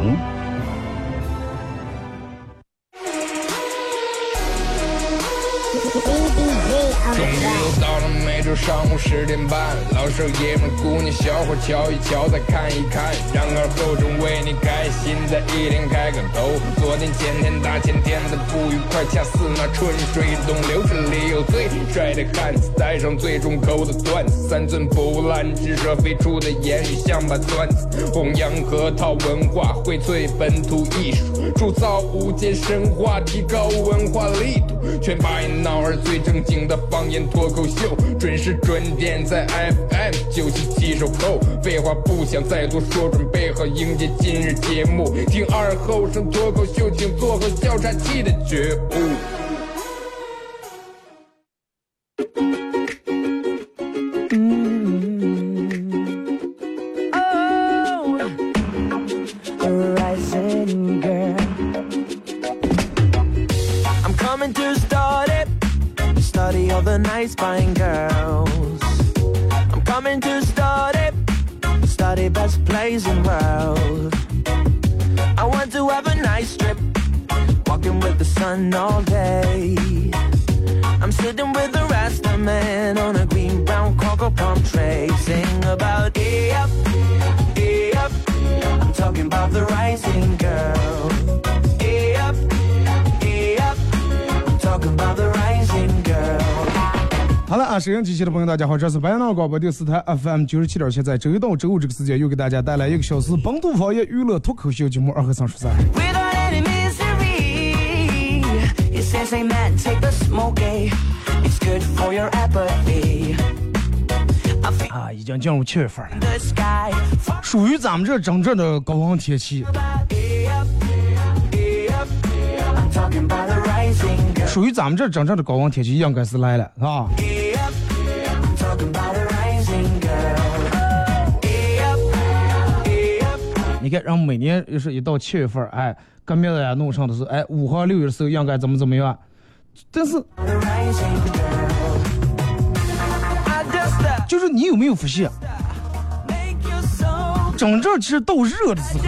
终上午十点半，老少爷们、姑娘小伙瞧一瞧，再看一看，然而后中为你开心的一天开个头。昨天、前天、大前天的不愉快，恰似那春水东流，这里有最帅的汉子，带上最重口的段子，三寸不烂之舌飞出的言语像把钻子，弘扬河套文化，荟萃本土艺术，铸造无间神话，提高文化力度，全把一闹儿最正经的方言脱口秀，准时准点在 FM 九七七收口。废话不想再多说，准备好迎接今日节目。听二后生脱口秀，请做好笑岔气的觉悟。好了啊，收音机前的朋友，大家好，这是白杨广播电视台 FM 九十七点七，在周一到周五这个时间，又给大家带来一个小时本土方言娱乐脱口秀节目《二和三十三》。Eh? 啊，已经进入七月份了.属于咱们这真正的高温天气，属于咱们这真正的高温天气，应该是来了，是吧？你看，然后每年就是一到七月份，哎，革命呀弄上的是，哎，五号六月的时候应该怎么怎么样，但是就是你有没有发现，真正其实到热的时候，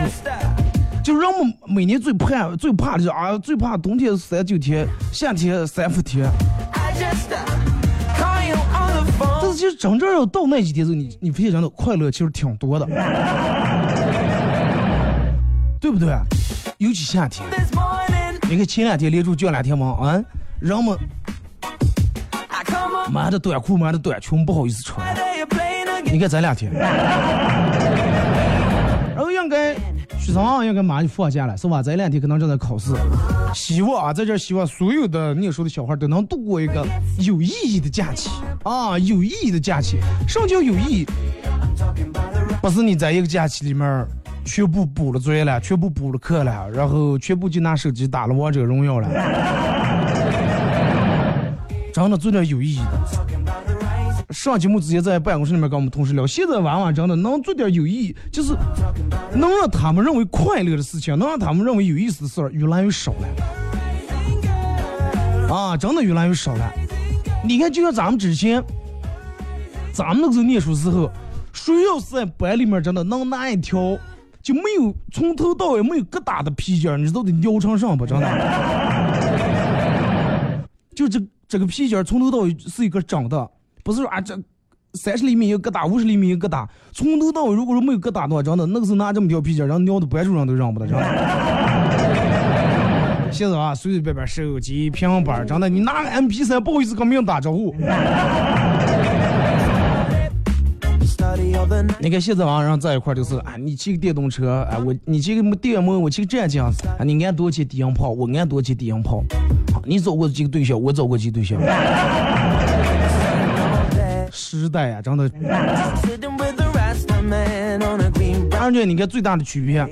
就人们每年最怕最怕的是啊，最怕冬天三九天，夏天三伏天。Uh, 但是其实真正要到那几天的时候，你你发现人的快乐其实挺多的，对不对？尤其夏天，你看前两天连着降两天嘛，啊，人们买的短裤买的短裙不好意思穿。你看咱俩天，学生应该马上就放假了，是吧？这两天可能正在考试，希望啊，在这希望所有的念书的小孩都能度过一个有意义的假期啊，有意义的假期。什么叫有意义？不是你在一个假期里面全部补了作业了，全部补了课了，然后全部就拿手机打了王者荣耀了，真的做点有意义的。上节目之前在办公室里面跟我们同事聊，现在娃娃真的能做点有意义，就是能让他们认为快乐的事情，能让他们认为有意思的事儿越来越少了。啊，真的越来越少了。你看，就像咱们之前，咱们那个时候念书时候，谁要是在班里面真的能拿一条就没有从头到尾没有疙瘩的皮筋儿，你知道得尿成上不？真的，就这这个皮筋儿从头到尾是一个整的，不是说啊这三十厘米一个疙瘩，五十厘米一个疙瘩，从头到尾如果说没有疙瘩的话，真的那个时候拿这么条皮筋然后尿的班主任都认不得，真的。现在啊，随随便便手机、平板儿，真的，你拿个 MP 三不好意思跟别人打招呼。你看现在网上在一块儿就是啊，你骑个电动车，啊，我你骑个电摩，我骑个战将，啊，你按多少钱低音炮，我按多少钱低音炮，你找过几个对象，我找过几个对象。时代啊，真的而且你看最大的区别，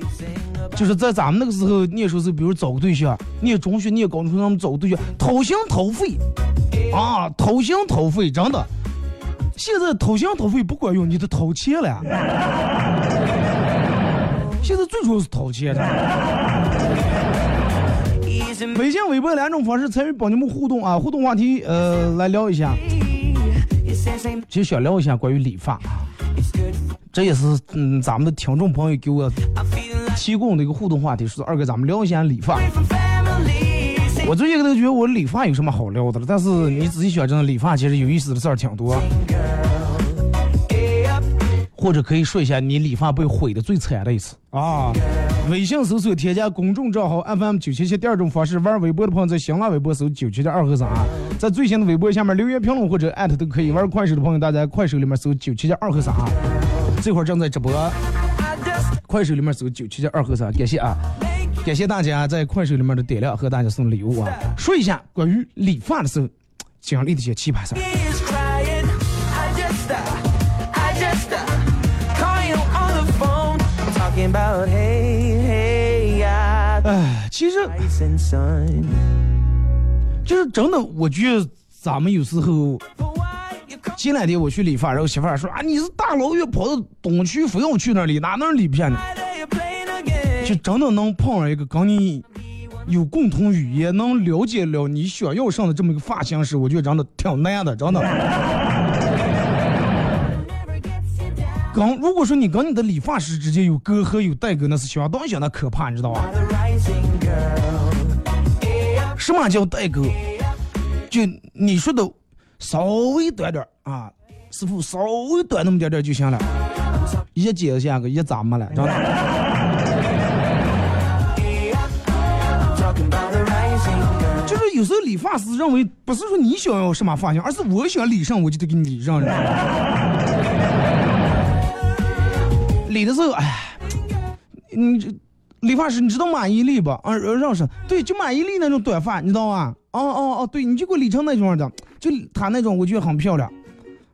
就是在咱们那个时候念书时候，比如找个对象，念中学、念高中，他们找个对象，掏心掏肺，啊，掏心掏肺，真的。现在掏心掏肺不管用，你得掏钱了。现在最主要是掏钱的。微信、微博两种方式参与帮你们互动啊，互动话题呃来聊一下。其实想聊一下关于理发.这也是嗯咱们的听众朋友给我提供的一个互动话题，说二哥咱们聊一下理发。我最近都觉得我理发有什么好聊的了，但是你仔细想，真的理发其实有意思的事儿挺多。或者可以说一下你理发被毁的最惨的一次啊！微信搜索添加公众账号 FM 九七七，第二种方式玩微博的朋友在新浪微博搜九七七二和三，在最新的微博下面留言评论或者艾特都可以。玩快手的朋友，大家快手里面搜九七七二和三，这会儿正在直播，快手里面搜九七七二和三，感谢啊！感谢大家在快手里面的点亮和大家送礼物啊！说一下关于理发的时候经历的一些奇葩事儿。哎，其实就是真的，我觉得咱们有时候前两天我去理发，然后媳妇儿说啊，你是大老远跑到东区，非要去那里，哪能理片呢？就真的能碰上一个跟你有共同语言，能了解了你想要上的这么一个发型师，我觉得真的挺难的，真的。跟如果说你跟你的理发师之间有隔阂有代沟，那是相当相当可怕，你知道吧？什么叫代沟？就你说的稍微短点啊，师傅稍微短那么点点就行了，一接下个一咋没了，知道吧？就是有时候理发师认为不是说你想要什么发型，而是我想理上我就得给你理上。理的时候，哎，你这理发师，你知道马伊琍不？啊，认识。对，就马伊琍那种短发，你知道吗？哦哦哦，对，你就给我理成那种的，就她那种，我觉得很漂亮。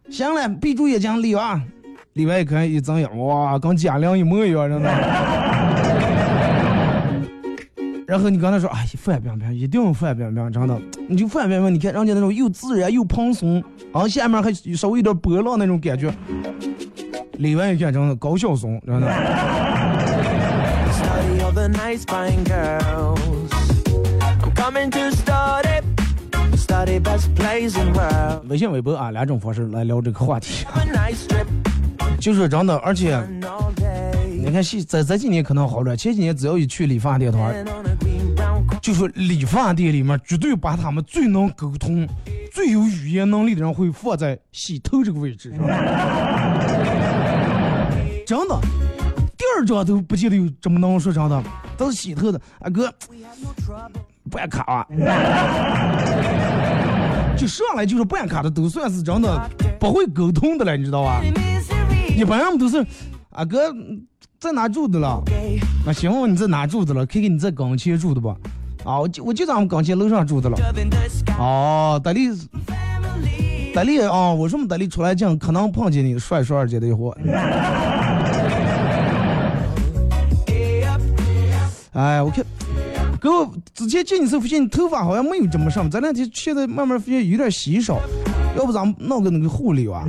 行了，闭住眼睛理啊，理完一看一睁眼，哇，跟贾玲一模一样，真的。然后你刚才说，哎，范冰冰一定要范冰冰，真的，你就范冰冰，你看人家那种又自然又蓬松，啊，下面还稍微有点波浪那种感觉。理完一看，真的高晓松，真的。微信、微博啊，两种方式来聊这个话题。就是真的，而且你看，现在这几年可能好点，前几年只要一去理发店的话，就是理发店里面绝对把他们最能沟通、最有语言能力的人会放在洗头这个位置。真的，第二张都不记得有这么能说真的，都是洗头的。啊哥，不按卡啊，就上来就是不按卡的，都算是真的不会沟通的了，你知道吧？一般人都是，啊哥在哪住的了？啊行，你在哪住的了？看看你在岗前住的不？啊，我就我就在我们岗前楼上住的了。哦，德里。德里啊，我什么德里出来讲，可能碰见你帅帅二姐的一伙。哎，我看，哥，之前见你时候发现你头发好像没有这么上，这两天现在慢慢发现有点稀少，要不咱们弄个那个护理啊？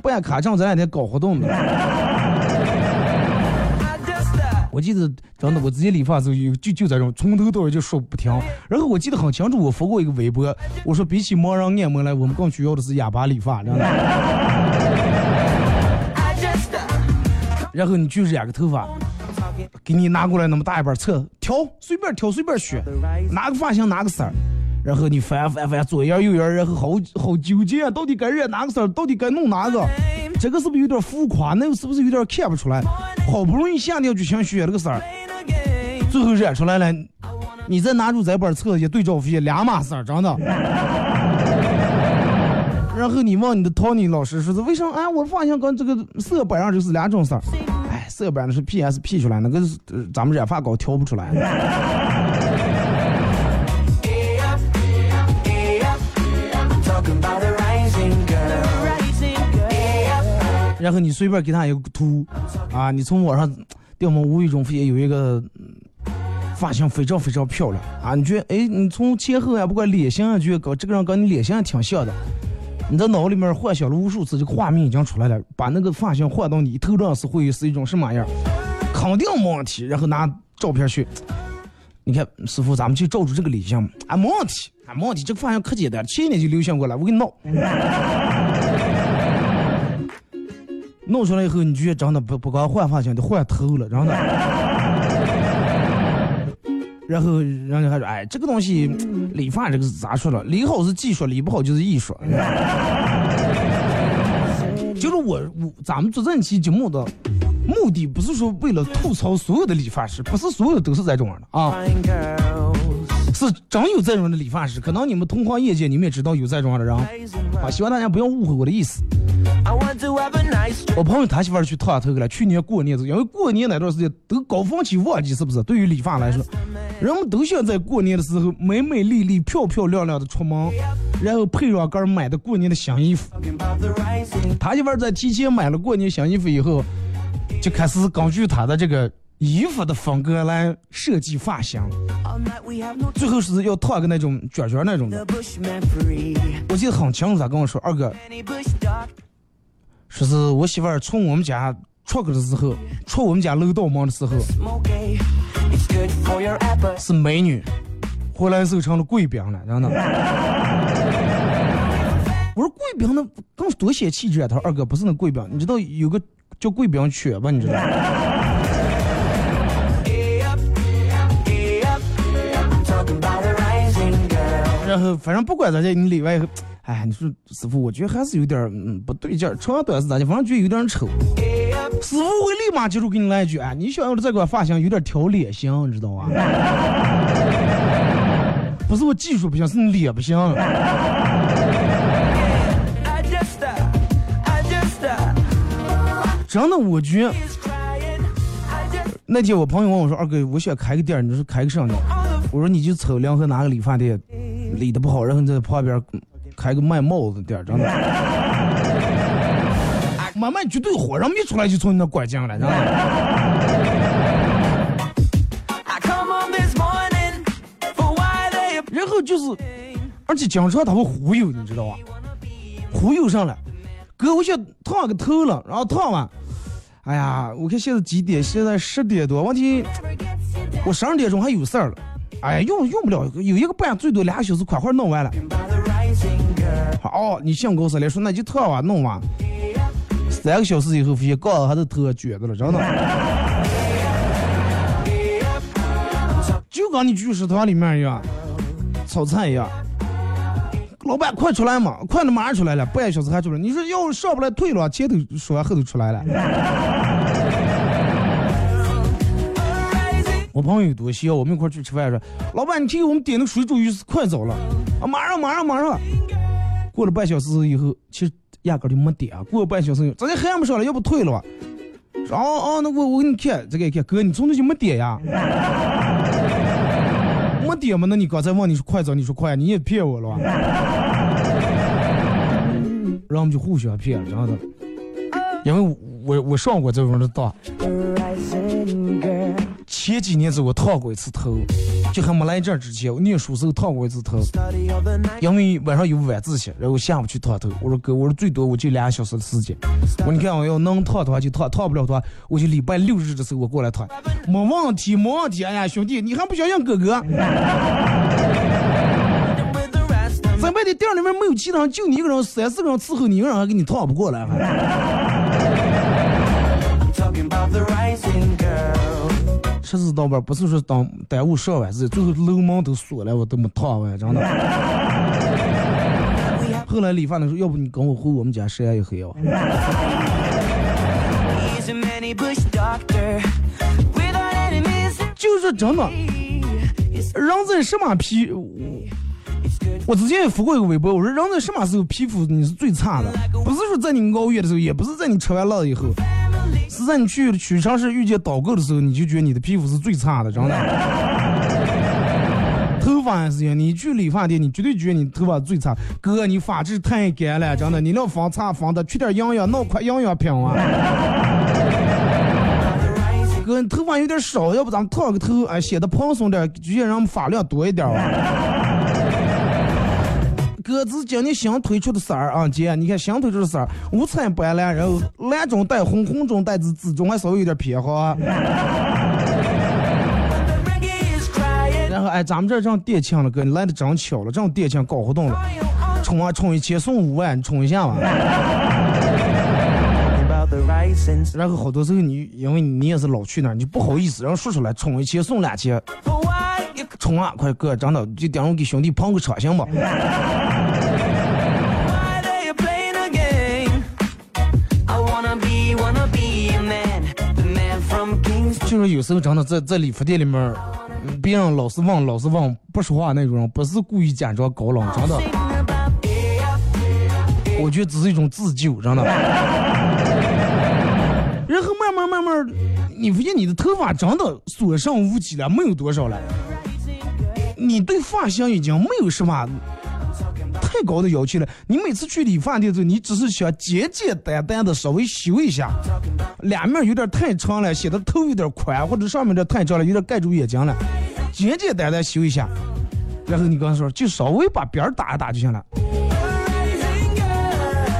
不按卡正这两天搞活动的。我记得真的，我之前理发时候有就就这种从头到尾就说不停。然后我记得很清楚，我发过一个微博，我说比起盲人按摩来，我们更需要的是哑巴理发，知道吗？然后你就染个头发，给你拿过来那么大一板册，挑随便挑随便选，哪个发型哪个色儿，然后你翻翻翻左眼右眼，然后好好纠结，到底该染哪个色儿，到底该弄哪个。这个是不是有点浮夸？那个是不是有点看不出来？好不容易下定决心选了个色儿，最后染出来了，你再拿出这本册一对照片，两码事儿，真的。然后你问你的 Tony 老师说是为什么？哎，我发现跟这个色板上就是两种色儿。哎，色板的是 PSP 出来，那个是咱们染发膏调不出来。然后你随便给他一个图，啊，你从网上，对我们无意中发现有一个发型非常非常漂亮。啊，你觉得哎，你从前后啊，不管脸型啊，觉得跟这个人跟你脸型挺像的，你在脑里面幻想了无数次，这个画面已经出来了，把那个发型换到你头上是会是一种什么样？肯定没问题。然后拿照片去，你看师傅，咱们去照出这个脸型啊，没问题啊，没问题，这个发型可简单，去年就流行过了，我给你弄。弄出来以后，你觉得真的不不光换发型，得换头了，真的。然后人家还说，哎，这个东西理发这个是咋说了？理好是技术，理不好就是艺术。就是我我咱们做这期节目的目的，不是说为了吐槽所有的理发师，不是所有的都是这种样的啊。是真有这种的理发师，可能你们同行业界你们也知道有这种样的人啊，希望大家不要误会我的意思。我朋友他媳妇儿去烫头去了，去年过年子，因为过年那段时间都高峰期旺季，是不是？对于理发来说，人们都想在过年的时候美美丽丽、漂漂亮亮的出门，然后配上根买的过年的新衣服。他媳妇儿在提前买了过年新衣服以后，就开始根据他的这个。衣服的风格来设计发型，最后是要烫个那种卷卷那种的。我记得很清楚，他跟我说：“二哥，说是我媳妇儿从我们家出去的时候，出我们家楼道门的时候，是美女，回来的时候成了贵宾了，真的。”我说：“贵宾那更多显气质啊！”他说：“二哥不是那贵宾，你知道有个叫贵宾犬吧？你知道？”反正不管咋的，你里外，哎，你说师傅，我觉得还是有点嗯不对劲儿，长短是咋的，反正觉得有点丑。师傅会立马接住给你来一句，哎，你想要的这款发型有点挑脸型，你知道吧？不是我技术不行，是你脸不行。真的，我觉得那天我朋友问我说，二哥，我想开个店，你说开个什么店？我说你就瞅两河哪个理发店。理的不好，然后在旁边开个卖帽子店，真的，慢慢绝对火，人一出来就从你那拐进来，知道然后就是，而且经常他会忽悠，你知道吧？忽悠上来，哥，我想烫个头了，然后烫完，哎呀，我看现在几点？现在十点多，问题我十二点钟还有事儿了。哎，用用不了，有一个半最多俩小时，快快弄完了。哦，你想公司来说，那就特晚弄完，三个小时以后发现，刚还是头卷子了，真的。就跟你去食堂里面一样，炒菜一样。老板，快出来嘛，快马上出来了，半小时还出来。你说要上不来退了，前头说完后头出来了。朋友多需要我们一块去吃饭，说老板，你听我们点的水煮鱼是快走了啊，马上马上马上。过了半小时以后，其实压根就没点。过了半小时，昨天还没上来，要不退了吧？哦哦，那我我给你看这个一看，哥，你从头就没点呀？没点嘛？那你刚才问你说快走，你说快，你也骗我了吧？然后我们就互相骗，然后的，因为我我上过这种的当。前几年子我烫过一次头，就还没来这儿之前，我念书时候烫过一次头，因为晚上有晚自习，然后下午去烫头。我说哥，我说最多我就俩小时的时间。我说你看我要能烫的话就烫，烫不了的话我就礼拜六日的时候我过来烫，没问题没问题。哎呀兄弟，你还不相信哥哥？咱外的店里面没有其他人，就你一个人，三四个人伺候你一个人还给你烫不过来车子到班不是说耽耽误上晚自习，最后楼门都锁了，我都没烫完，真的。后来理发的时候，要不你跟我回我们家晒一黑啊？就是真的，人在什么皮？我之前也发过一个微博，我说人在什么时候皮肤你是最差的？不是说在你熬夜的时候，也不是在你吃完辣以后。是在你去屈臣氏遇见导购的时候，你就觉得你的皮肤是最差的，真的。头发也是一样，你去理发店，你绝对觉得你头发最差。哥，你发质太干了，真的，你那防擦防的，缺点营养，弄块营养品啊。哥，你头发有点少，要不咱们烫个头，哎，显得蓬松点，就让人发量多一点啊。哥，这是今年新推出的色儿啊，姐，你看新推出的色儿，五彩斑斓，然后蓝中带红，红中带紫，紫中还稍微有点偏黄。然后哎，咱们这儿正店庆了，哥，你来的真巧了，正店庆搞活动了，充啊充一千送五万，你充一下吧。然后好多时候你因为你也是老去那儿，你不好意思，然后说出来充一千送两千，冲啊，快哥，真的就等我给兄弟捧个场行吧。就是有时候真的在在理发店里面，嗯别人老是问老是问不说话那种人，不是故意假装高冷，真的我觉得只是一种自救，真的。然后慢慢慢慢，你发现你的头发真的所剩无几了，没有多少了。你对发型已经没有什么太高的要求了。你每次去理发店的时候，你只是想简简单单的稍微修一下，两面有点太长了，显得头有点宽，或者上面这太长了，有点盖住眼睛了，简简单单修一下。然后你刚才说，就稍微把边儿打一打就行了。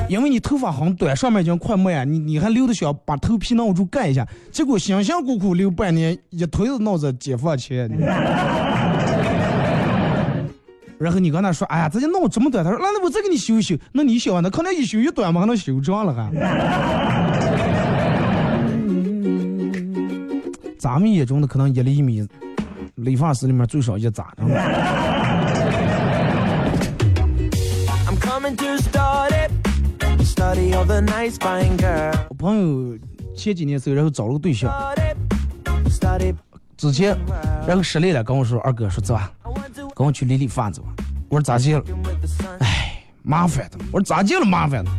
因为你头发很短，上面已经快没了，你你还留的想把头皮弄住盖一下，结果辛辛苦苦留半年，一推子脑子解放前。然后你跟他说，哎呀，这就弄这么短，他说，那那我再给你修一修，那你修完，那可能一修一短嘛，还能修长了还。咱们眼中的可能一厘米，理发师里面最少一扎，知道吗？I'm coming to start it. Study all the nice fine girls. 我朋友前几年时候，然后找了个对象.之前，然后失恋了，跟我说，二哥说走啊跟我去理理发走吧。我说咋接了？哎，麻烦的。我说咋接了麻烦的？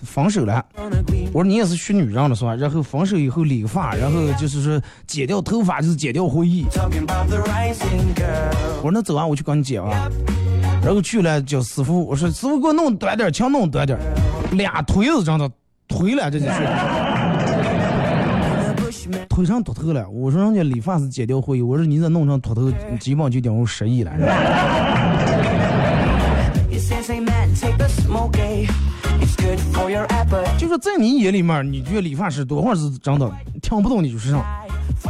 分手了。我说你也是学女人了是吧？然后分手以后理个发，然后就是说剪掉头发就是剪掉回忆。我说那走啊，我去帮你剪啊。然后去了叫师傅，我说师傅给我弄短点儿，强弄短点，俩腿子真的推了，这就是推上秃头了。我说人家理发师剪掉回忆，我说你这弄成秃头，基本就等于失忆了。Eh? 就说在你眼里面，你觉得理发师多会是真的听不懂你就是上，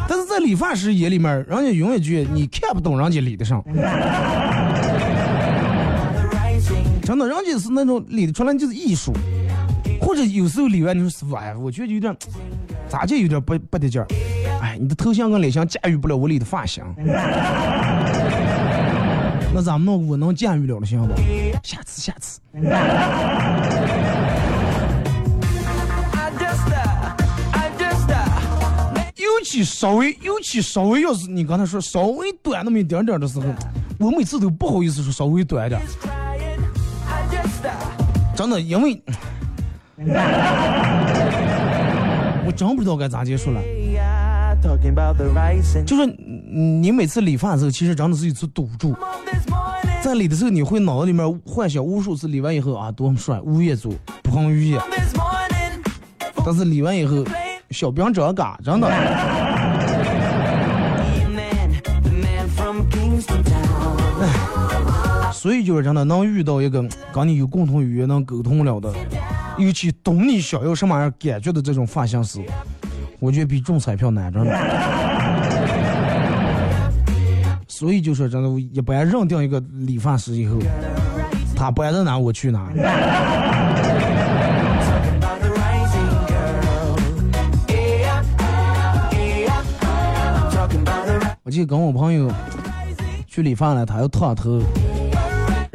但是在理发师眼里面，人家永远觉得你看不懂人家理得上 真的，人家是那种理得出来就是艺术，或者有时候理完你说师傅，哎，我觉得有点咋就有点不不得劲儿，哎，你的头像跟脸像驾驭不了我理的发型，那咱们弄我能驾驭了的行不？下次下次。尤其稍微，尤其稍微，要是你刚才说稍微短那么一点点的时候，我每次都不好意思说稍微短点，真的，因为 我真不知道该咋结束了。就是你每次理发的时候，其实真的是一次赌注。在理的时候，你会脑子里面幻想无数次理完以后啊多么帅，乌夜组彭于晏。但是理完以后，小兵长嘎，真的。所以就是真的能遇到一个跟你有共同语言、能沟通了的，尤其懂你想要什么样感觉的这种发型师，我觉得比中彩票难着呢。所以就说真的，我一般认定一个理发师以后，他摆在哪我去哪。我记得跟我朋友去理发了，他要烫头，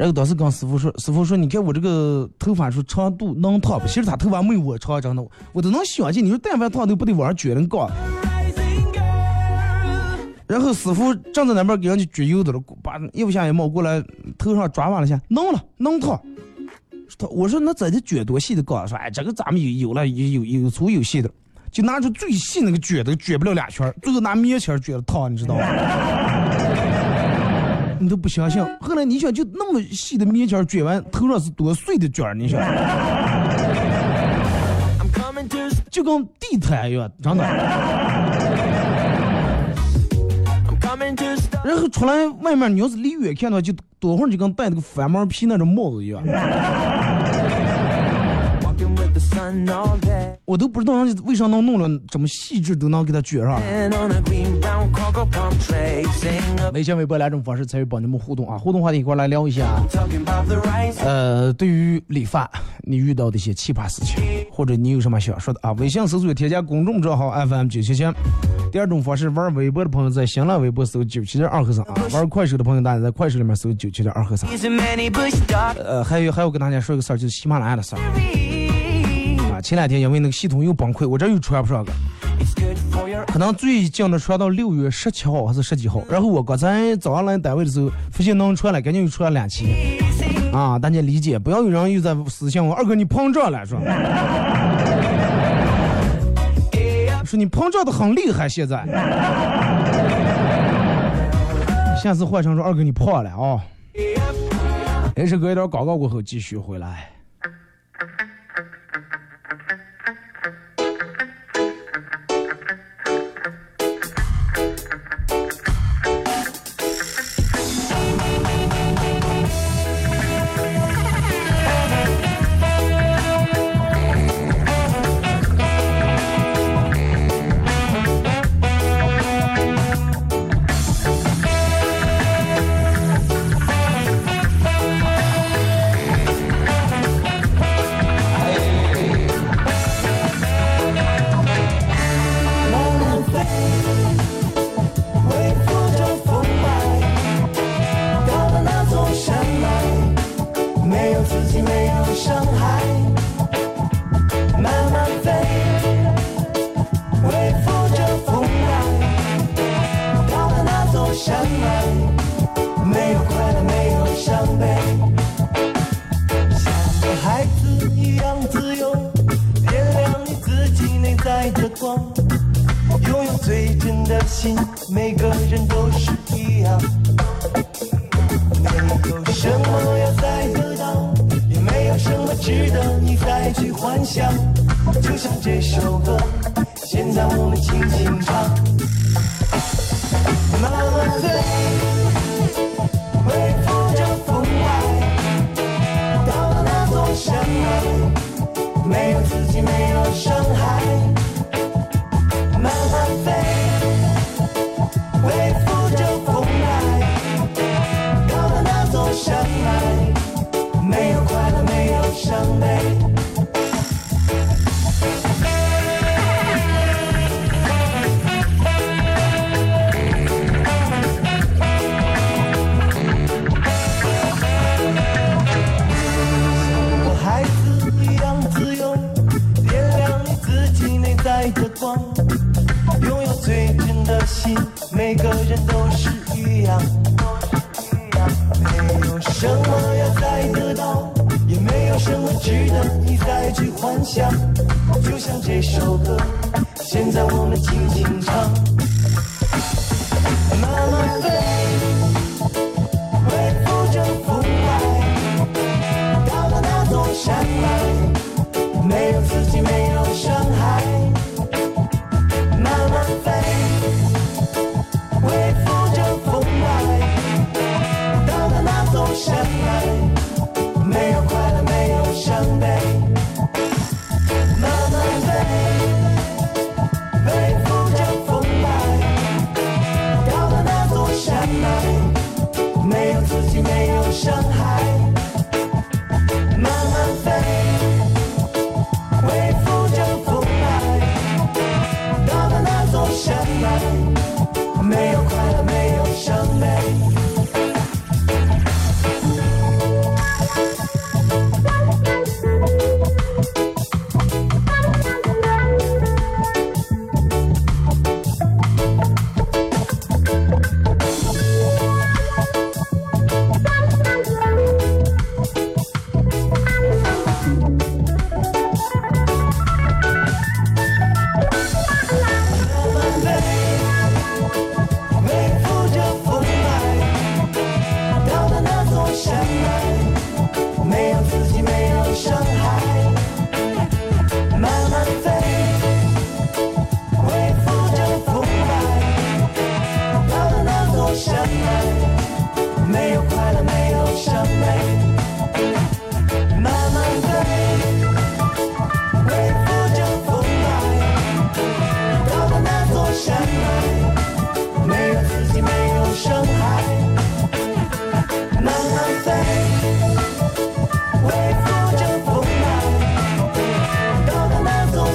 然后当时跟师傅说，师傅说，你看我这个头发说长度能烫不？其实他头发没有我长，真的，我都能想起。你说但凡烫都不得往上卷那高。然后师傅正在那边给人家焗油的了，把衣服下一冒过来，头上抓完了下，弄了，弄烫。他我说那这得卷多细的高？说哎，这个咱们有有了，有有粗有细的，就拿出最细那个卷的，卷不了俩圈，最后拿棉签卷的烫，你知道吗？你都不相信。后来你想，就那么细的棉签卷完，头上是多碎的卷，你想，就跟地毯一样，真的。然后出来外面，你要是离远看的话，就多会儿就跟戴那个翻毛皮那种帽子一样。我都不知道人家为啥能弄了这么细致，都能给他卷上。微信、微博两种方式参与帮你们互动啊！互动话题一块来聊一下。呃，对于理发，你遇到的一些奇葩事情，或者你有什么想说的啊？微信搜索添加公众账号 FM 九七七。第二种方式，玩微博的朋友在新浪微博搜九七点二和尚啊；玩快手的朋友，大家在快手里面搜九七点二和尚。呃，还有还有跟大家说一个事儿，就是喜马拉雅的事儿前两天因为那个系统又崩溃，我这又传不上个，可能最近的传到六月十七号还是十几号。然后我刚才早上来单位的时候，发现能传了，赶紧又传两期。啊，大家理解，不要有人又在私信我，二哥你膨胀了是吧？说你膨胀的很厉害，现在。下次换成说二哥你胖了啊。也是隔一段广告过后继续回来。这首歌，现在我们轻轻唱，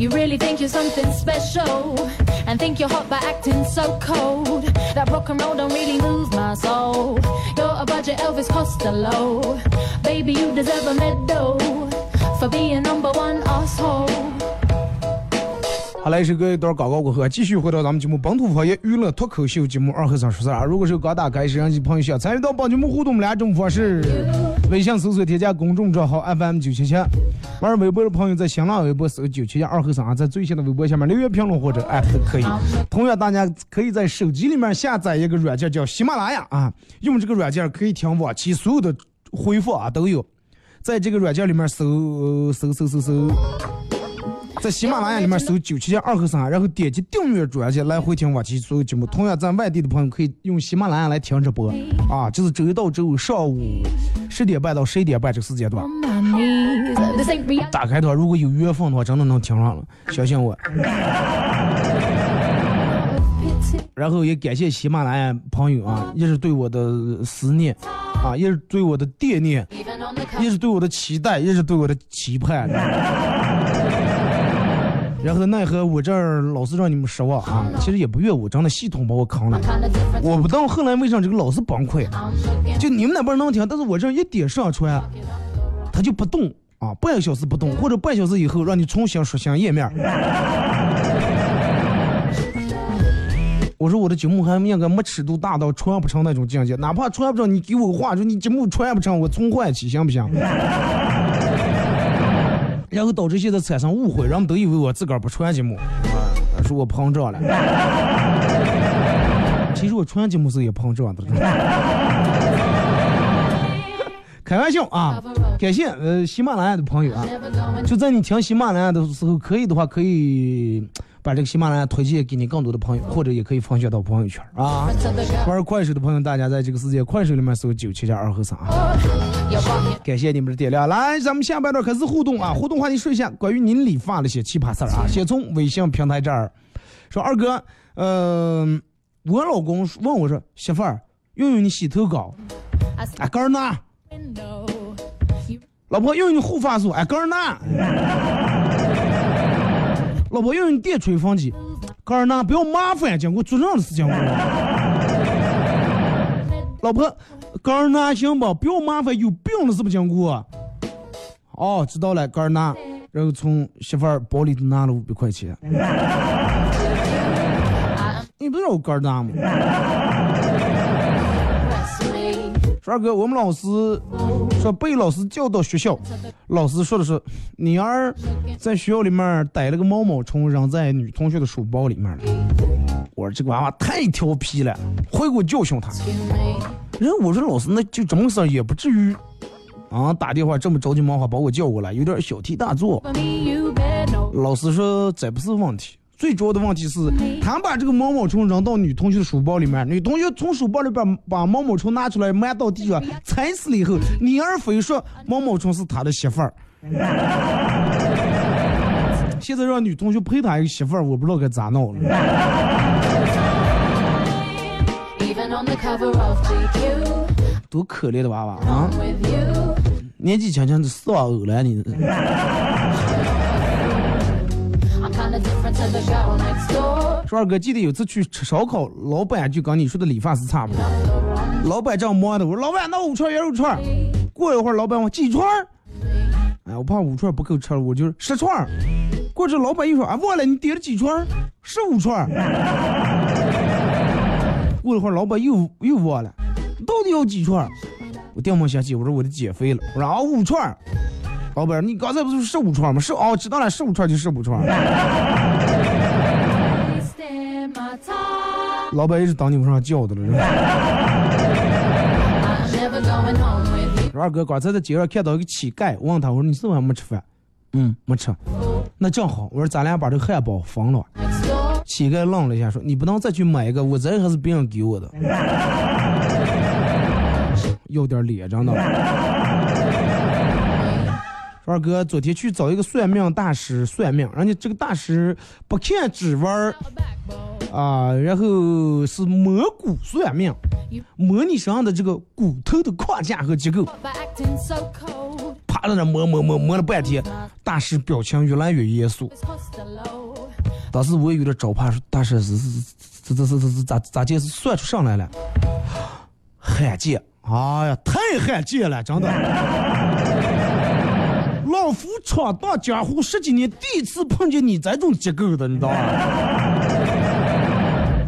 You really think you're something special and think you're hot by acting so cold. That rock and roll don't really move my soul. You're a budget Elvis Costello. Baby, you deserve a medal for being 好嘞，是隔一段广告过后，继续回到咱们节目本土方言娱乐脱口秀节目二和尚说事儿。如果是刚打开摄像机朋友想参与到本节目互动，两种方式：微信搜索添加公众账号 FM 九七七，玩微博的朋友在新浪微博搜九七七二和尚，在最新的微博下面留言评论或者艾特都可以。同样，大家可以在手机里面下载一个软件叫喜马拉雅啊，用这个软件可以听往期所有的回复啊都有，在这个软件里面搜搜搜搜搜。在喜马拉雅里面搜九七二和尚，然后点击订阅专辑来回听往期所有节目。同样，在外地的朋友可以用喜马拉雅来听直播啊，就是周一到周五上午十点半到十一点半这个时间段。打开的话，如果有缘分的话，真的能听上了，相信我。然后也感谢喜马拉雅朋友啊，一直对我的思念啊，一直对我的惦念，一直对我的期待，一直对我的期盼。然后奈何我这儿老是让你们失望啊！其实也不怨我，真的系统把我坑了。我不知道后来为啥这个老是崩溃，就你们那边能听，但是我这儿一点上传，它就不动啊，半个小时不动，或者半小时以后让你重新刷新页面。我说我的节目还应该没尺度大到传不成那种境界，哪怕传不成，你给我个话说你节目传不成，我重换起行不行？然后导致现在产生误会，人们都以为我自个儿不传节目啊，说我膨胀了。其实我传节目时候也膨胀的。开玩笑啊！感谢呃喜马拉雅的朋友啊，就在你听喜马拉雅的时候，可以的话可以把这个喜马拉雅推荐给你更多的朋友，或者也可以分享到朋友圈啊。玩快手的朋友，大家在这个世界快手里面搜九七加二和三啊。感谢你们的点亮，来，咱们下半段开始互动啊！互动话题说一下关于您理发的一些奇葩事儿啊。先从微信平台这儿说，二哥，呃，我老公问我说，媳妇儿，用用你洗头膏哎，哥儿呢。老婆用用你护发素，哎，哥儿呢。老婆用用你电吹风机，哥儿呢，不要麻烦，讲我做这样的事情。老婆，杆儿拿行吧，不要麻烦，有病了是不是讲过？哦，知道了，杆儿拿，然后从媳妇儿包里拿了五百块钱。你不知道我杆儿拿吗？帅哥，我们老师说被老师叫到学校，老师说的是你儿在学校里面逮了个毛毛虫扔在女同学的书包里面了。我说这个娃娃太调皮了，回给我教训他。人我说老师那就这么事儿也不至于啊，打电话这么着急忙慌把我叫过来，有点小题大做。老师说这不是问题，最主要的问题是他把这个毛毛虫扔到女同学的书包里面，女同学从书包里边把毛毛虫拿出来埋到地上，踩死了以后，你儿非说毛毛虫是他的媳妇儿。现在让女同学陪他一个媳妇儿，我不知道该咋弄了。多可怜的娃娃啊！年纪轻轻就四万欧了，你.说二哥记得有次去吃烧烤，老板就跟你说的理发师差不多。老板正忙的，我说老板那五串羊肉串。过一会儿老板问几串？哎，我怕五串不够吃，我就十串。过这老板一说啊，忘了你点了几串儿？十五串儿。过一会儿老板又又忘了，到底要几串？我电话响起，我说我得减肥了，我说啊五串。老板，你刚才不是十五串吗？是哦，知道了，十五串就十五串。老板一直当你往上叫的了。二哥，刚才在街上看到一个乞丐，我问他，我说你是不是还没吃饭？嗯，没吃。那正好，我说咱俩把这个汉堡分了。乞丐愣了一下，说你不能再去买一个，我这还是别人给我的。要点脸，真的。说二哥，昨天去找一个算命大师算命，人家这个大师不看指纹儿啊，然后是摸骨算命，摸你身上的这个骨头的框架和结构。趴在那摸摸摸摸了半天，大师表情越来越严肃。当时我也有点着怕，说大师是是是是是是是咋咋见是算出上来了？罕见，哎呀，太罕见了，真的。老夫闯荡江湖十几年，第一次碰见你这种结构的，你知道吧？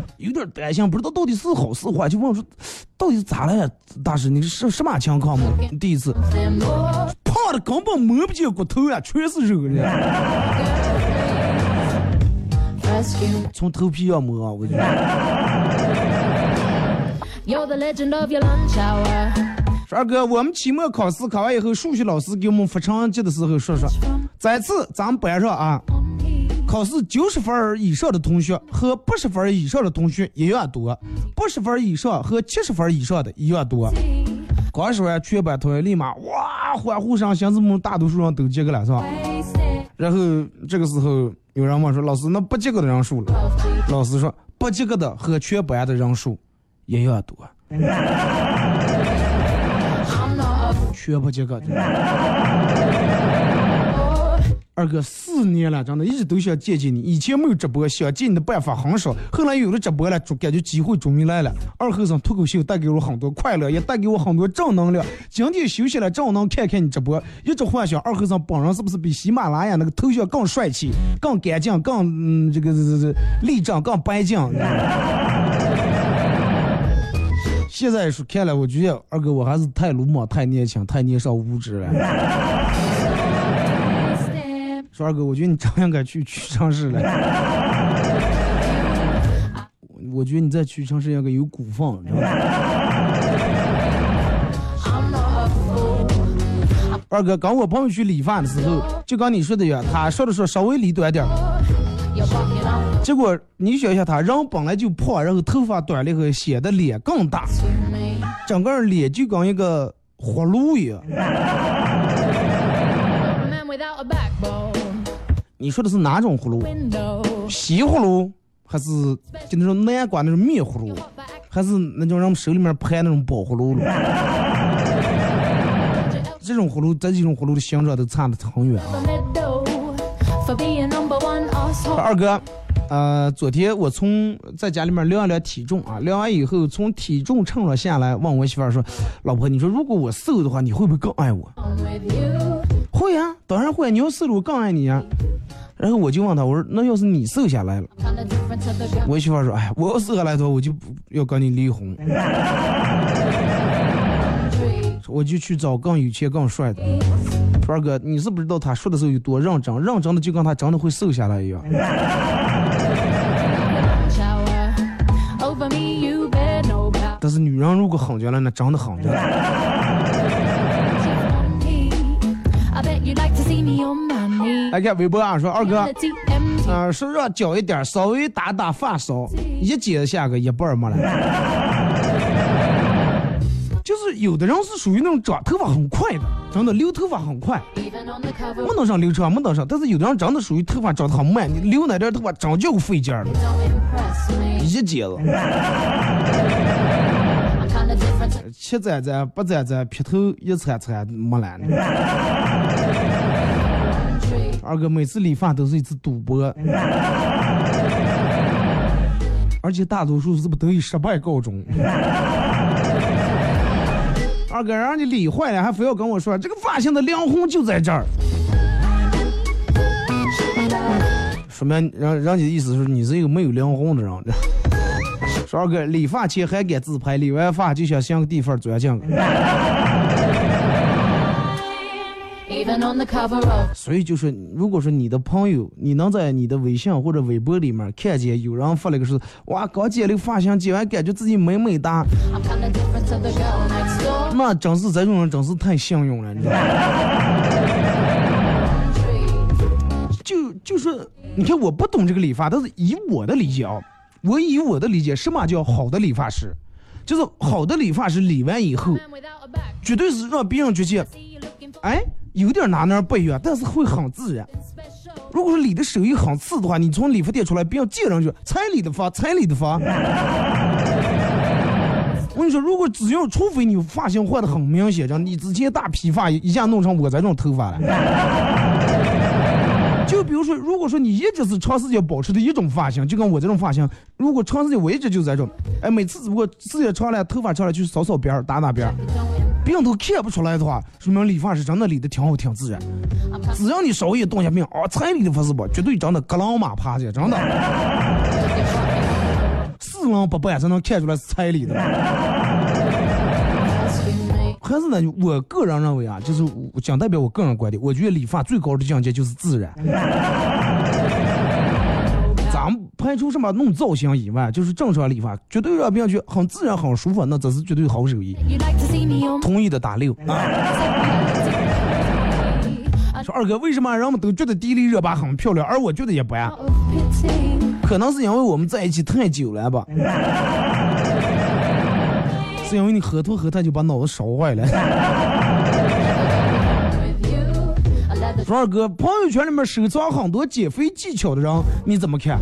有点担心，不知道到底是好是坏，就问我说，到底是咋了呀？大师，你是什么情况吗？第一次，胖的根本摸不见骨头呀，全是肉呀。从头皮要摸啊，我就。You're the legend of your lunch hour. 说二哥，我们期末考试考完以后，数学老师给我们发成绩的时候说说，这次咱们班上啊，考试九十分以上的同学和八十分以上的同学一样多，八十分以上和七十分以上的一样多。刚说完，全班同学立马哇欢呼声，相信我们大多数人都接过了，是吧？然后这个时候有人问说，老师，那不及格的人数了？老师说，不及格的和全班的人数一样多 全不及格的。二哥四年了，真的一直都想见见你。以前没有直播，想见你的办法很少。后来有了直播了，就感觉机会终于来了。二和尚脱口秀带给我很多快乐，也带给我很多正能量。今天休息了，正好能看看你直播，一直幻想二和尚本人是不是比喜马拉雅那个头像更帅气、更干净、更嗯这个这这立正、更白净。现在是看了，我觉得二哥我还是太鲁莽、太年轻、太年少无知了。说二哥，我觉得你真应该去屈臣氏了。我 我觉得你在屈臣氏应该有股份，知道吧？二哥，刚我朋友去理发的时候，就跟你说的一样，他说的说稍微理短点，结果你想一下，他人本来就胖，然后头发短了以后显得脸更大，整个人脸就跟一个活炉一样。你说的是哪种葫芦.西葫芦，还是就那种南瓜那种蜜葫芦还是那种人手里面拍那种宝葫芦？这种葫芦，这几种葫芦的形状都差得很远啊。二哥，呃，昨天我从在家里面量了量体重啊，量完以后从体重秤上下来，问我媳妇儿说：“老婆，你说如果我瘦的话，你会不会更爱我 On with you.？” 会呀、当然会。你要瘦了，我更爱你呀、然后我就问他，我说：“那要是你瘦下来了 Kinda different to the girl.？” 我媳妇儿说：“哎，我要瘦下来的话，我就不要跟你离婚，我就去找更有钱、更帅的。”说二哥，你是不知道他说的时候有多认真，认真的就跟他真的会瘦下来一样。但是女人如果狠下来，那真的狠.来看微博啊，说二哥。啊、是让焦一点儿，稍微打打发梢，一剪下个一半儿没了。就是有的人是属于那种长头发很快的，真的留头发很快.没能上留长，没能上。但是有的人真的属于头发长得很慢，你留那点头发真就费劲儿了.一剪子七仔仔八仔仔，劈头一铲铲没了。二哥每次理发都是一次赌博。而且大多数是不都以失败告终。二哥让你理坏了，还非要跟我说这个发型的灵魂就在这儿，说明让让你的意思是你是一个没有灵魂的人。说二哥理发前还敢自拍，理完发就想像个地方钻进。所以就是，如果说你的朋友，你能在你的微信或者微博里面看见有人发了个说，哇，刚剪了个发型，剪完感觉自己美美哒，那真是这种人真是太幸运了，你知道吗？就就是，你看我不懂这个理发，但是以我的理解啊，我以我的理解，什么叫好的理发师？就是好的理发师理完以后.绝对是让别人觉得哎，有点哪哪儿不一样，但是会很自然。如果说理的手艺很次的话，你从理发店出来，别人见人就彩礼的发，彩礼的发。跟你说，如果只要除非你发型换的很明显，像你之前大披发一下弄成我这种头发了。就比如说，如果说你一直是长时间保持的一种发型，就跟我这种发型，如果长时间我一直就这种，哎，每次只不过时间长了，头发长了就扫扫边儿，打打边儿，别人都看不出来的话，说明理发师真的理的挺好，挺自然。只要你稍微一动下病，啊，彩礼的不是不，绝对真的格朗马趴下，真的。四郎八百才能看出来是彩礼的。还是呢，我个人认为啊，就是我讲代表我个人观点，我觉得理发最高的境界就是自然。咱们排除什么弄造型以外，就是正常理发，绝对让别人觉得很自然、很舒服，那这是绝对好手艺。同意的打六啊。说二哥，为什么人们都觉得迪丽热巴很漂亮，而我觉得也不呀？可能是因为我们在一起太久了吧？是因为你喝多喝太久把脑子烧坏了。说二哥，朋友圈里面收藏很多减肥技巧的人，你怎么看.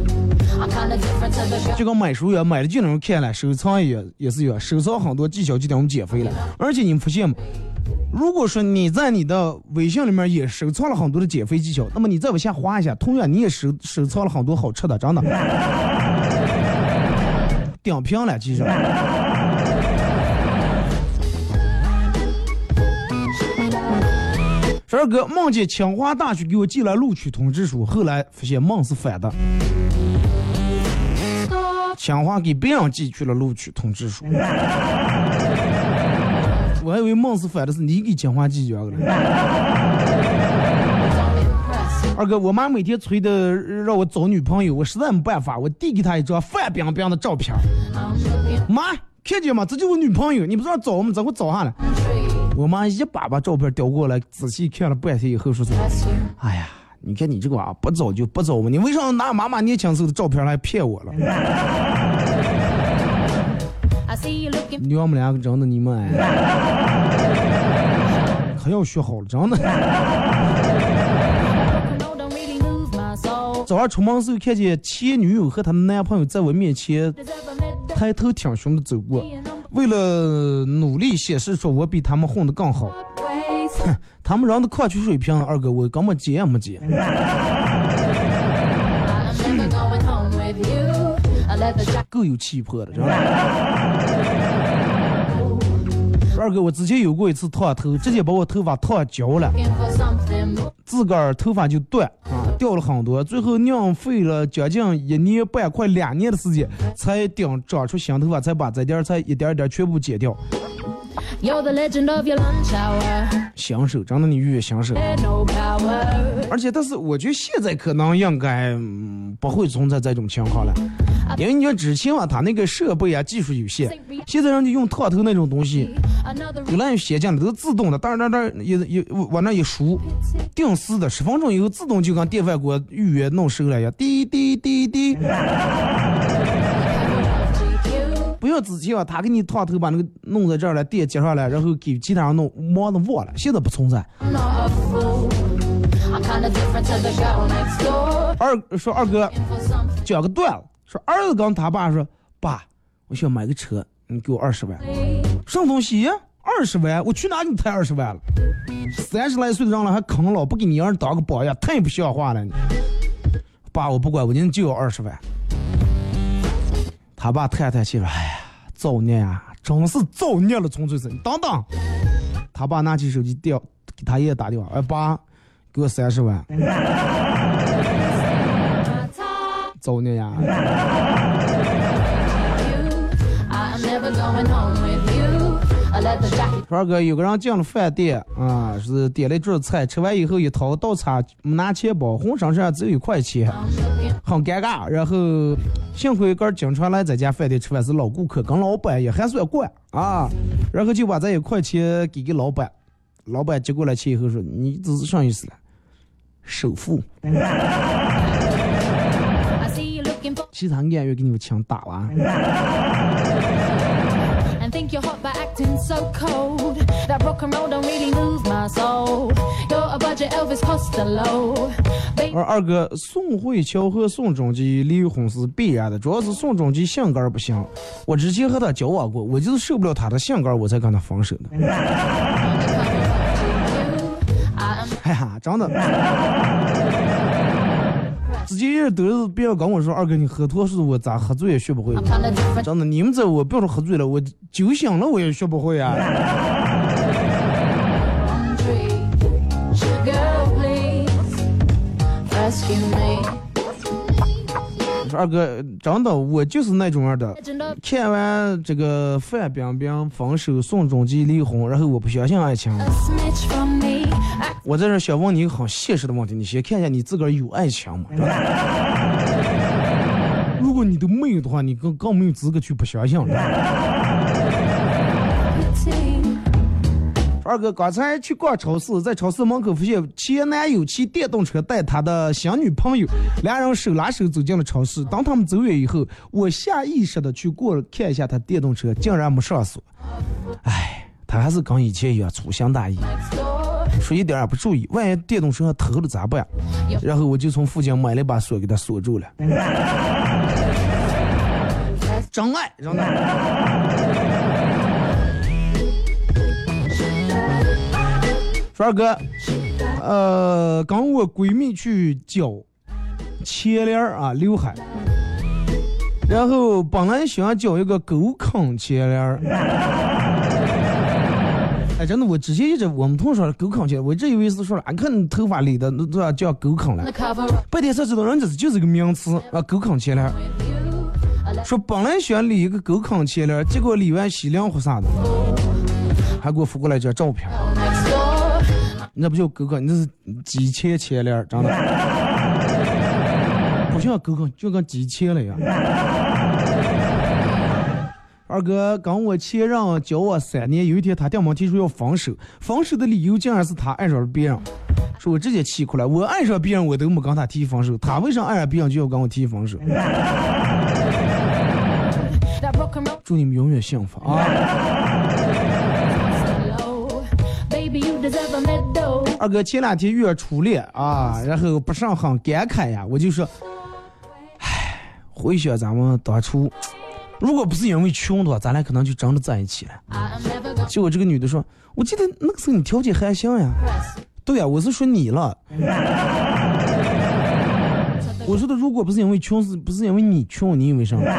就跟买书一样，买了就能看了，收藏也也是一样，收藏很多技巧就等于减肥了。而且你们发现吗？如果说你在你的微信里面也收藏了很多的减肥技巧，那么你再往下滑一下，同样你也收收藏了很多好吃的，真的。顶屏了，其实。说二哥梦见清华大学给我寄来录取通知书，后来发现梦是反的。清华给别人寄去了录取通知书，我还以为梦是反的，是你给清华寄去了。二哥，我妈每天催的让我找女朋友，我实在没办法，我递给她一张范冰冰的照片。妈，看见吗？这就我女朋友，你不知道找我们，咋会找下来？我妈一把把照片叼过来，仔细看了半天以后说：“说哎呀，你看你这个娃不找就不找嘛，你为啥拿妈妈年轻时候的照片来骗我了？你们两个真的，你们哎，可要学好了，真的。早上出门时候看见前女友和她的男朋友在我面前抬头挺胸的走过，为了努力显示出我比他们混的更好。哼，他们人的矿泉水瓶，二哥我根本捡也没捡，够有气魄的，是吧？哥，我之前有过一次烫头，直接把我头发烫焦了，自个儿头发就断啊，掉了很多，最后浪费了将近一年半，快两年的时间，才顶长出新头发，才把这点儿才一点儿点全部剪掉。享受，真的你越享受。而且，但是我觉得现在可能应该、不会存在这种情况了，因为你看之前啊，他那个设备啊技术有限，现在人家用烫头那种东西，有那先进的都是自动的，当然当然一一往那一输，定时的，十分钟以后自动就跟电饭锅预约弄熟了一样，滴滴滴滴。不要之前啊，他给你烫头把那个弄在这儿了，电接上来，然后给其他人弄，忙的忘了，现在不存在。二说二哥讲个段，说儿子跟他爸说，爸，我想买个车，你给我二十万。什么东西？二十万？我去哪给你抬二十万了？三十来岁的人了还啃老，不给你儿子当个榜样，太不像话了你。爸，我不管，我今天就要二十万。他爸叹叹气说：“哎呀，造孽啊，真是造孽了，纯粹是。”等等，他爸拿起手机调给他爷爷打电话：“哎，爸，给我三十万。” The jacket 说二哥，有个人进了饭店啊，是点了一桌菜，吃完以后一掏倒茶，没拿钱包，浑身上只有一块钱，很尴尬。然后幸亏哥经常来这家饭店吃饭是老顾客，跟老板也还算惯啊，然后就把这一块钱给给老板，老板接过来钱以后说：“你这是啥意思了？首付。其他演员给你们枪打完。而二哥宋慧乔和宋仲基离婚是必然的，主要是宋仲基性格不行。我之前和他交往过，我就是受不了他的性格，我才跟他分手的。哎呀，真的，之前一直都是别人跟我说，二哥你喝多是我咋喝醉也学不会。真的，你们这我不要说喝醉了，我酒醒了我也学不会啊。Tree. Girl, please rescue me. 说二哥，真的我就是那种样的。看完这个范冰冰分手，宋仲基离婚，然后我不相信爱情。我在这想问你一个很现实的问题，你先看一下你自个儿有爱情吗？如果你都没有的话，你更更没有资格去不相信了。二哥刚才去逛超市，在超市门口发现前男友骑电动车带他的新女朋友，两人手拉手走进了超市。当他们走远以后，我下意识的去过了看一下他电动车，竟然没上锁。唉，他还是跟以前一样粗心大意.说一点儿也不注意，万一电动车上偷了咋办？然后我就从附近买了一把锁给他锁住了。真爱，真的。说二哥，呃，跟我闺蜜去剪前帘儿啊，刘海，然后本来想剪一个狗啃前帘儿。哎，真的，我之前一直我们同事说沟坑前，我一直以为是说了，俺看你头发理的，那都要叫狗啃了半天才知道人家这就是个名词啊，狗啃前帘儿。with you. I let 说本来想理一个狗啃前帘儿，结果理完洗凉或啥的，还给我发过来一张照片.那不叫狗啃，那是机切前帘儿，真的，不像狗啃，就跟机切了一样。二哥跟我前任交往三年，有一天他电话提出要分手，分手的理由竟然是他爱上了别人。说我直接气哭了，我爱上别人我都没跟他提分手，他为啥爱上别人就要跟我提分手？祝你们永远幸福啊！二哥前两天约初恋啊，然后不是很感慨呀，我就说，唉，回想咱们当初，如果不是因为穷的话，咱俩可能就真的在一起了。结果这个女的说，我记得那个时候你条件还行呀。对呀，我是说你了。我说的如果不是因为穷，是不是因为你穷？你以为什么然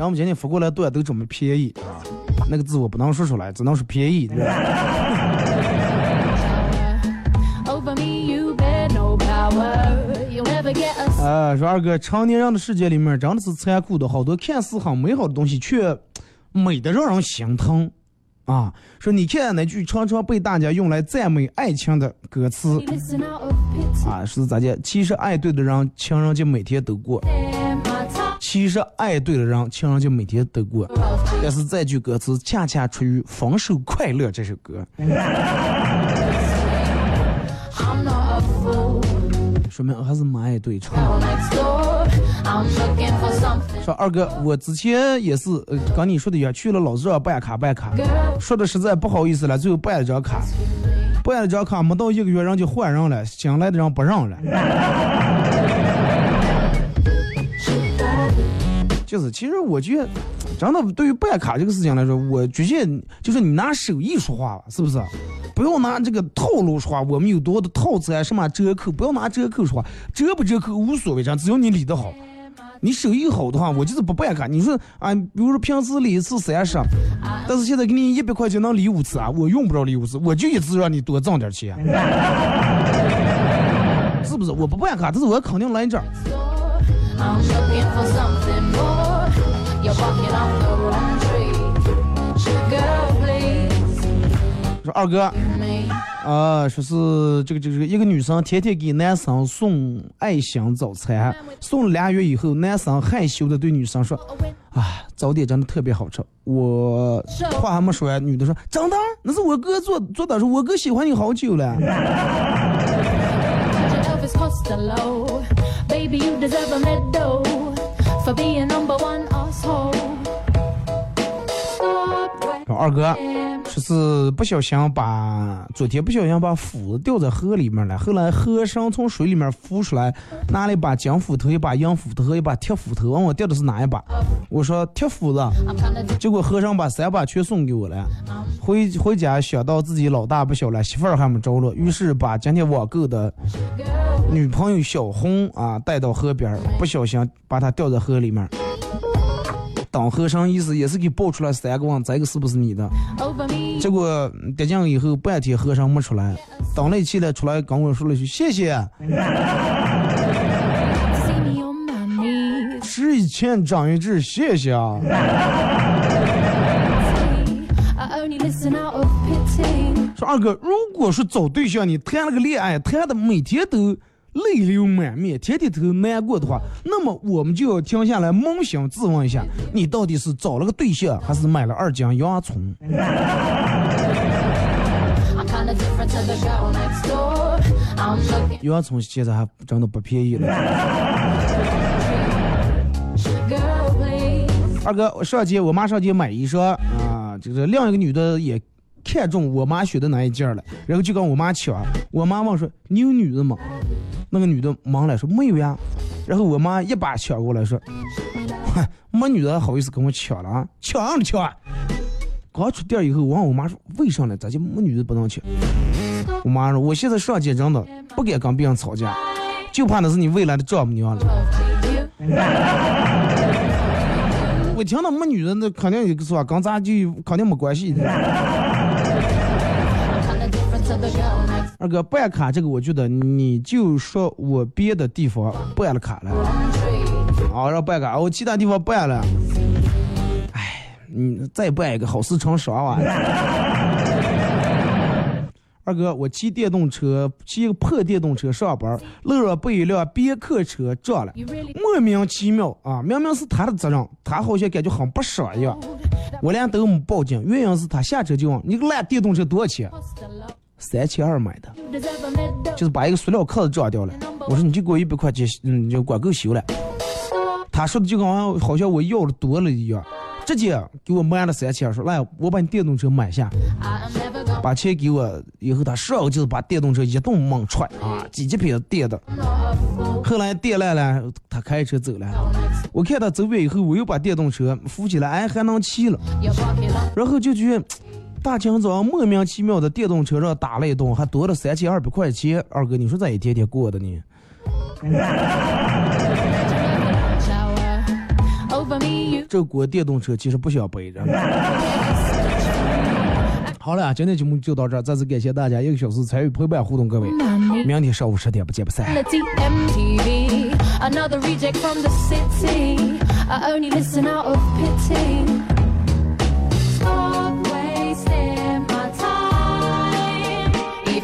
后我们今天发过来段都这么便宜啊，那个字我不能说出来，只能说便宜。对吧啊，说二哥，成年人的世界里面真的是残酷的，好多看似很美好的东西，却美得让人心疼。啊，说你看那句常常被大家用来赞美爱情的歌词.啊，是咋的？其实爱对的人，情人节每天都过其实爱对的人，情人节每天都过。但是这句歌词恰恰出于《分手快乐》这首歌，说明还是蛮爱对唱。说二哥，我之前也是呃跟你说的一样，去了老师让办卡办卡，说的实在不好意思了，最后办了张卡，办了张卡没到一个月，人就换人了，新来的人不让了。其实我觉得，真的对于办卡这个事情来说，我觉得就是你拿手艺说话吧，是不是？不要拿这个套路说话，我们有多的套餐什么折扣，不要拿折扣说话，折不折扣无所谓，只要你理得好。你手艺好的话，我就是不办卡。你说啊，比如说平时理一次三十，但是现在给你一百块钱能理五次啊，我用不着理五次，我就一次让你多挣点钱，是不是？我不办卡，但是我肯定来这儿。I'm looking for something more. You're barking the wrong tree. Girl, please 说二哥.啊，说是这个这个这个一个女生天天给男生送爱心早餐，送了俩月以后，男生害羞的对女生说：“啊，早点真的特别好吃。”我话还没说完，女的说：“真的？那是我哥做做的，说我哥喜欢你好久了。Baby, you deserve a medal for being number one asshole. ”说二哥说是不小心把昨天不小心把斧子掉在河里面了，后来和尚从水里面浮出来，拿了一把金斧头、一把银斧头一把铁斧头，问我掉的是哪一把？我说铁斧子。结果和尚把三把全送给我了。回回家想到自己老大不小了，媳妇儿还没着落，于是把今天网购的女朋友小红啊带到河边，不小心把她掉在河里面。当和尚意思也是给报出来三个问，这个是不是你的？结果跌进以后半天和尚没出来，等了一起来出来跟我说了句谢谢，吃一堑长一智，谢谢啊。说二哥，如果说找对象你谈了个恋爱，谈的每天都泪流满面，天天都难过的话，那么我们就要停下来扪心自问一下，你到底是找了个对象，还是买了二斤洋葱洋葱现在还真的不便宜了。二哥，我上街我妈上街买衣裳啊，就是另一个女的也看中我妈选的那一件了，然后就跟我妈抢。我妈问说：“你有女的吗？”那个女的忙了说：“没有呀。”然后我妈一把抢过来说：“哼，没女的好意思跟我抢了啊？抢啊抢啊！”刚出店以后，我问我妈说：“为啥呢？咋就没女的不能抢？”我妈说：“我现在上街真的不敢跟别人吵架，就怕那是你未来的丈母娘了。”我听到没女人，那肯定是吧，跟咱就肯定没关系的。二哥办卡这个，我觉得你就说我别的地方办了卡了，啊，让办卡，我其他地方办了，哎，你再办一个好事成双啊。二哥，我骑电动车，骑一个破电动车上班，路上被一辆别克车撞了，莫名其妙啊，明明是他的责任，他好像感觉很不爽一样。我连都没报警，原因是他下车就问你个烂电动车多少钱？三千二买的.就是把一个塑料壳子撞掉了。我说你就给我一百块钱，嗯，就管够修了。他说的就好像好像我要的多了一样，直接给我买了三千二，说来我把你电动车买下把钱给我以后，他上午就是把电动车一顿猛踹啊，几级片电的。后来电烂了，他开车走了。我看他走远以后，我又把电动车扶起来，哎，还能骑了。然后就觉得大清早莫名其妙的电动车上打了一顿，还多了三千二百块钱。二哥，你说咋一天天过的呢？这锅电动车其实不想背着。好了，今天节目就到这，再次感谢大家一个小时参与陪伴互动，各位，明天上午十点不见不散。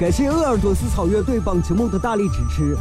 感谢鄂尔多斯草原对本节目的大力支持。